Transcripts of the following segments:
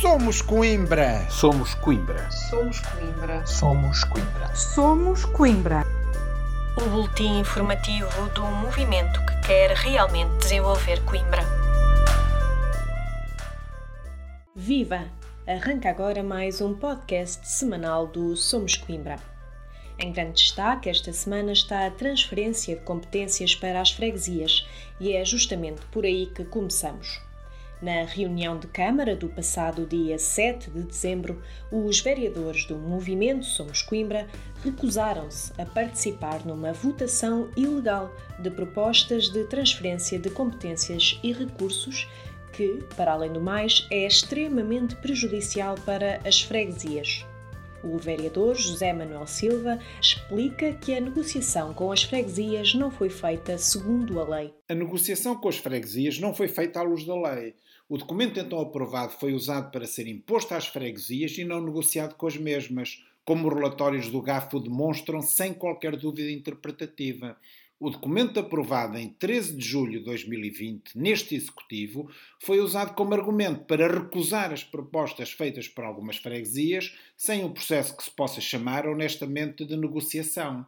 Somos Coimbra. Somos Coimbra. Somos Coimbra. Somos Coimbra. Somos Coimbra. O boletim informativo do movimento que quer realmente desenvolver Coimbra. Viva! Arranca agora mais um podcast semanal do Somos Coimbra. Em grande destaque, esta semana está a transferência de competências para as freguesias e é justamente por aí que começamos. Na reunião de Câmara do passado dia 7 de dezembro, os vereadores do movimento Somos Coimbra recusaram-se a participar numa votação ilegal de propostas de transferência de competências e recursos que, para além do mais, é extremamente prejudicial para as freguesias. O vereador José Manuel Silva explica que a negociação com as freguesias não foi feita segundo a lei. A negociação com as freguesias não foi feita à luz da lei. O documento então aprovado foi usado para ser imposto às freguesias e não negociado com as mesmas, como os relatórios do GAFO demonstram sem qualquer dúvida interpretativa. O documento aprovado em 13 de julho de 2020 neste Executivo foi usado como argumento para recusar as propostas feitas por algumas freguesias sem um processo que se possa chamar honestamente de negociação.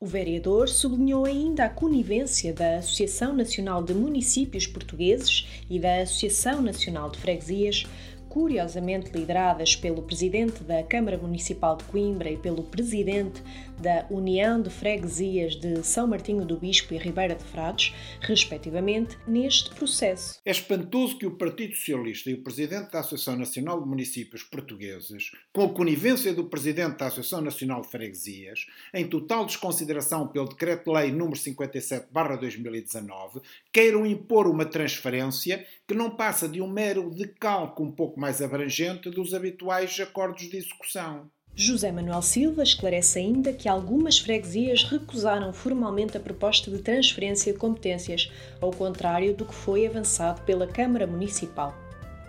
O vereador sublinhou ainda a conivência da Associação Nacional de Municípios Portugueses e da Associação Nacional de Freguesias curiosamente lideradas pelo presidente da Câmara Municipal de Coimbra e pelo presidente da União de Freguesias de São Martinho do Bispo e Ribeira de Frades, respectivamente, neste processo. É espantoso que o Partido Socialista e o presidente da Associação Nacional de Municípios Portugueses, com a conivência do presidente da Associação Nacional de Freguesias, em total desconsideração pelo Decreto-Lei nº 57/2019, queiram impor uma transferência que não passa de um mero decalque um pouco mais abrangente dos habituais acordos de execução. José Manuel Silva esclarece ainda que algumas freguesias recusaram formalmente a proposta de transferência de competências, ao contrário do que foi avançado pela Câmara Municipal.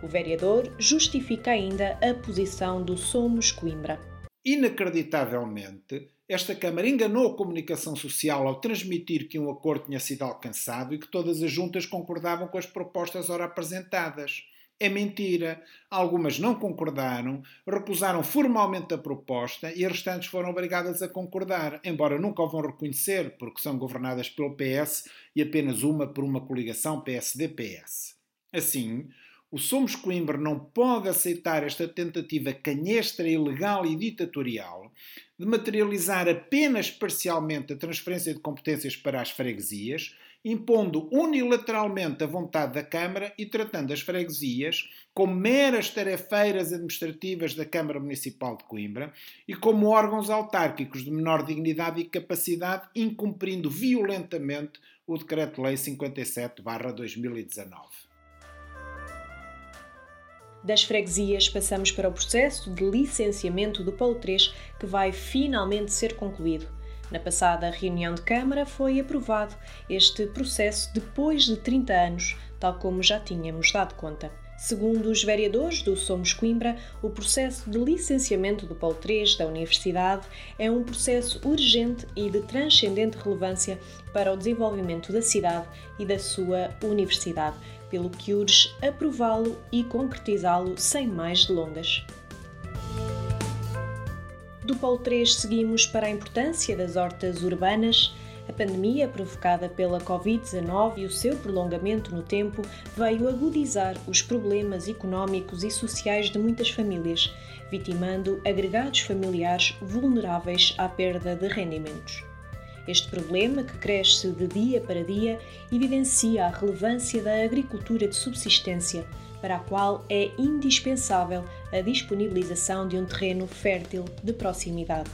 O vereador justifica ainda a posição do Somos Coimbra. Inacreditavelmente, esta Câmara enganou a comunicação social ao transmitir que um acordo tinha sido alcançado e que todas as juntas concordavam com as propostas ora apresentadas. É mentira. Algumas não concordaram, recusaram formalmente a proposta e as restantes foram obrigadas a concordar, embora nunca o vão reconhecer, porque são governadas pelo PS e apenas uma por uma coligação PSD-PS. Assim, o Somos Coimbra não pode aceitar esta tentativa canhestra, ilegal e ditatorial de materializar apenas parcialmente a transferência de competências para as freguesias, impondo unilateralmente a vontade da Câmara e tratando as freguesias como meras tarefeiras administrativas da Câmara Municipal de Coimbra e como órgãos autárquicos de menor dignidade e capacidade, incumprindo violentamente o Decreto-Lei 57-2019. Das freguesias passamos para o processo de licenciamento do Polo 3, que vai finalmente ser concluído. Na passada reunião de Câmara foi aprovado este processo depois de 30 anos, tal como já tínhamos dado conta. Segundo os vereadores do Somos Coimbra, o processo de licenciamento do Polo 3 da Universidade é um processo urgente e de transcendente relevância para o desenvolvimento da cidade e da sua universidade, pelo que urge aprová-lo e concretizá-lo sem mais delongas. Do Polo 3 seguimos para a importância das hortas urbanas. A pandemia provocada pela Covid-19 e o seu prolongamento no tempo veio agudizar os problemas económicos e sociais de muitas famílias, vitimando agregados familiares vulneráveis à perda de rendimentos. Este problema, que cresce de dia para dia, evidencia a relevância da agricultura de subsistência, para a qual é indispensável a disponibilização de um terreno fértil de proximidade.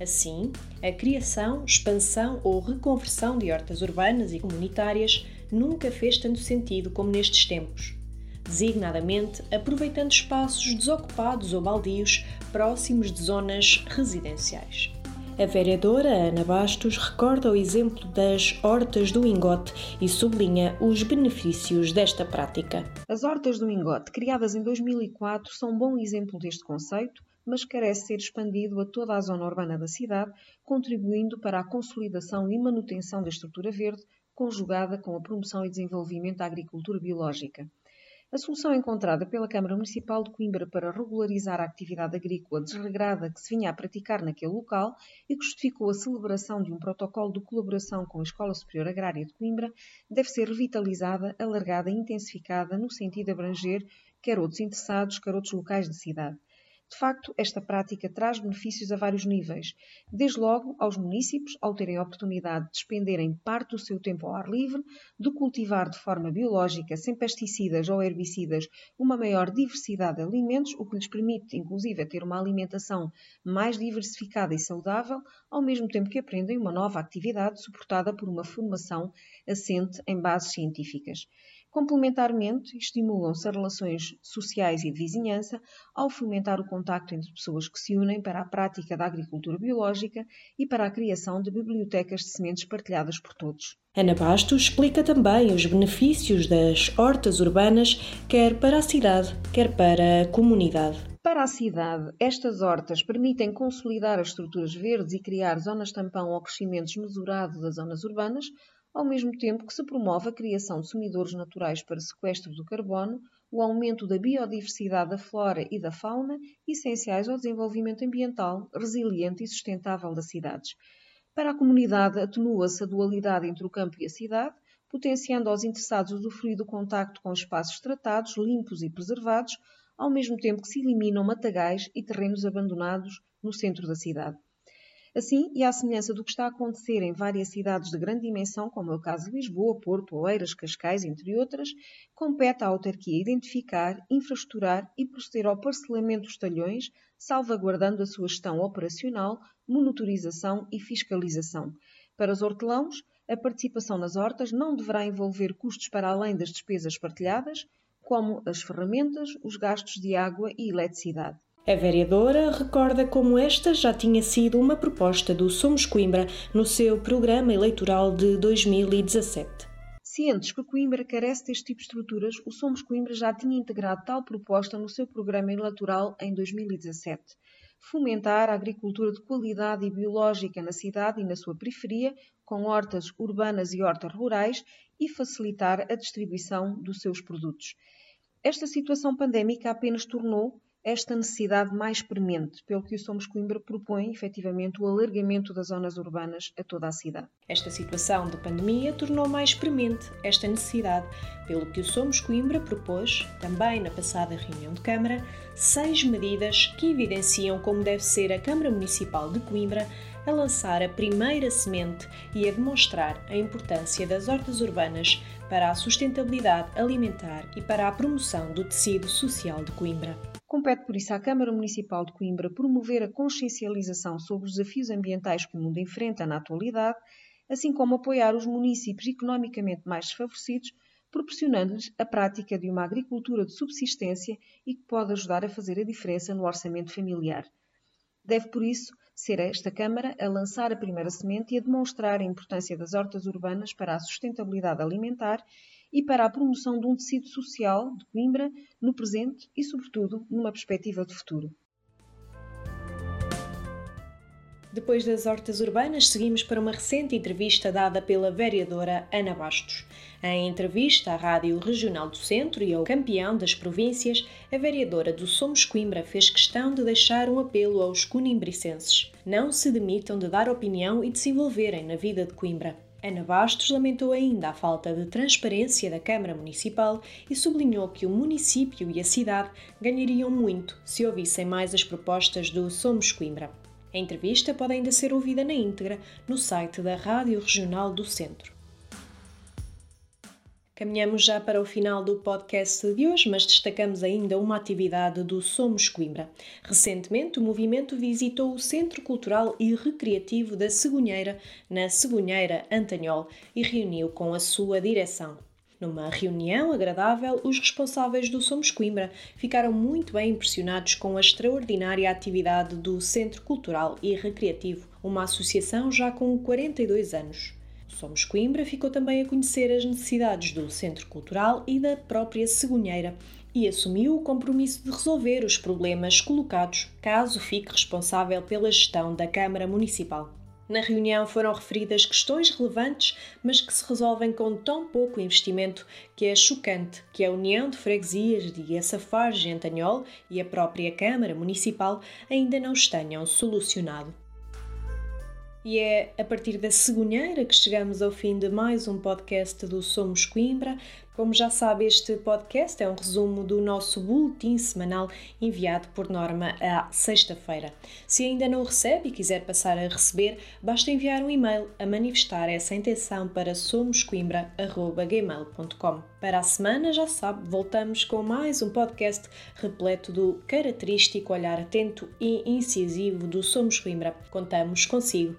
Assim, a criação, expansão ou reconversão de hortas urbanas e comunitárias nunca fez tanto sentido como nestes tempos. Designadamente, aproveitando espaços desocupados ou baldios próximos de zonas residenciais. A vereadora Ana Bastos recorda o exemplo das hortas do Ingote e sublinha os benefícios desta prática. As hortas do Ingote, criadas em 2004, são um bom exemplo deste conceito, mas carece ser expandido a toda a zona urbana da cidade, contribuindo para a consolidação e manutenção da estrutura verde, conjugada com a promoção e desenvolvimento da agricultura biológica. A solução encontrada pela Câmara Municipal de Coimbra para regularizar a atividade agrícola desregrada que se vinha a praticar naquele local e que justificou a celebração de um protocolo de colaboração com a Escola Superior Agrária de Coimbra deve ser revitalizada, alargada e intensificada no sentido de abranger quer outros interessados, quer outros locais da cidade. De facto, esta prática traz benefícios a vários níveis, desde logo aos municípios, ao terem a oportunidade de despenderem parte do seu tempo ao ar livre, de cultivar de forma biológica, sem pesticidas ou herbicidas, uma maior diversidade de alimentos, o que lhes permite, inclusive, ter uma alimentação mais diversificada e saudável, ao mesmo tempo que aprendem uma nova atividade suportada por uma formação assente em bases científicas. Complementarmente, estimulam-se as relações sociais e de vizinhança ao fomentar o contacto entre pessoas que se unem para a prática da agricultura biológica e para a criação de bibliotecas de sementes partilhadas por todos. Ana Bastos explica também os benefícios das hortas urbanas, quer para a cidade, quer para a comunidade. Para a cidade, estas hortas permitem consolidar as estruturas verdes e criar zonas tampão ao crescimento desmesurado das zonas urbanas, ao mesmo tempo que se promove a criação de sumidores naturais para sequestro do carbono, o aumento da biodiversidade da flora e da fauna, essenciais ao desenvolvimento ambiental, resiliente e sustentável das cidades. Para a comunidade, atenua-se a dualidade entre o campo e a cidade, potenciando aos interessados usufruir do contacto com espaços tratados, limpos e preservados, ao mesmo tempo que se eliminam matagais e terrenos abandonados no centro da cidade. Assim, e à semelhança do que está a acontecer em várias cidades de grande dimensão, como é o caso de Lisboa, Porto, Oeiras, Cascais, entre outras, compete à autarquia identificar, infraestruturar e proceder ao parcelamento dos talhões, salvaguardando a sua gestão operacional, monitorização e fiscalização. Para os hortelãos, a participação nas hortas não deverá envolver custos para além das despesas partilhadas, como as ferramentas, os gastos de água e eletricidade. A vereadora recorda como esta já tinha sido uma proposta do Somos Coimbra no seu programa eleitoral de 2017. Cientes que Coimbra carece deste tipo de estruturas, o Somos Coimbra já tinha integrado tal proposta no seu programa eleitoral em 2017. Fomentar a agricultura de qualidade e biológica na cidade e na sua periferia, com hortas urbanas e hortas rurais, e facilitar a distribuição dos seus produtos. Esta situação pandémica apenas tornou esta necessidade mais premente, pelo que o Somos Coimbra propõe efetivamente o alargamento das zonas urbanas a toda a cidade. Esta situação de pandemia tornou mais premente esta necessidade, pelo que o Somos Coimbra propôs, também na passada reunião de Câmara, seis medidas que evidenciam como deve ser a Câmara Municipal de Coimbra a lançar a primeira semente e a demonstrar a importância das hortas urbanas para a sustentabilidade alimentar e para a promoção do tecido social de Coimbra. Compete por isso à Câmara Municipal de Coimbra promover a consciencialização sobre os desafios ambientais que o mundo enfrenta na atualidade, assim como apoiar os municípios economicamente mais desfavorecidos, proporcionando-lhes a prática de uma agricultura de subsistência e que pode ajudar a fazer a diferença no orçamento familiar. Deve, por isso, ser esta Câmara a lançar a primeira semente e a demonstrar a importância das hortas urbanas para a sustentabilidade alimentar e para a promoção de um tecido social de Coimbra no presente e, sobretudo, numa perspectiva de futuro. Depois das hortas urbanas, seguimos para uma recente entrevista dada pela vereadora Ana Bastos. Em entrevista à Rádio Regional do Centro e ao campeão das províncias, a vereadora do Somos Coimbra fez questão de deixar um apelo aos cunimbricenses. Não se demitam de dar opinião e de se envolverem na vida de Coimbra. Ana Bastos lamentou ainda a falta de transparência da Câmara Municipal e sublinhou que o município e a cidade ganhariam muito se ouvissem mais as propostas do Somos Coimbra. A entrevista pode ainda ser ouvida na íntegra no site da Rádio Regional do Centro. Caminhamos já para o final do podcast de hoje, mas destacamos ainda uma atividade do Somos Coimbra. Recentemente, o movimento visitou o Centro Cultural e Recreativo da Cegonheira, na Cegonheira Antanhol, e reuniu com a sua direção. Numa reunião agradável, os responsáveis do Somos Coimbra ficaram muito bem impressionados com a extraordinária atividade do Centro Cultural e Recreativo, uma associação já com 42 anos. Somos Coimbra ficou também a conhecer as necessidades do Centro Cultural e da própria cegonheira e assumiu o compromisso de resolver os problemas colocados caso fique responsável pela gestão da Câmara Municipal. Na reunião foram referidas questões relevantes, mas que se resolvem com tão pouco investimento que é chocante que a União de Freguesias de Essafares Antanhol e a própria Câmara Municipal ainda não os tenham solucionado. E é a partir da cegonheira que chegamos ao fim de mais um podcast do Somos Coimbra. Como já sabe, este podcast é um resumo do nosso boletim semanal enviado por norma à sexta-feira. Se ainda não recebe e quiser passar a receber, basta enviar um e-mail a manifestar essa intenção para somoscoimbra.gmail.com. Para a semana, já sabe, voltamos com mais um podcast repleto do característico olhar atento e incisivo do Somos Coimbra. Contamos consigo.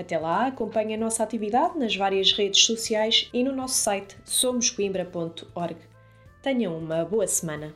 Até lá, acompanhe a nossa atividade nas várias redes sociais e no nosso site somoscoimbra.org. Tenham uma boa semana.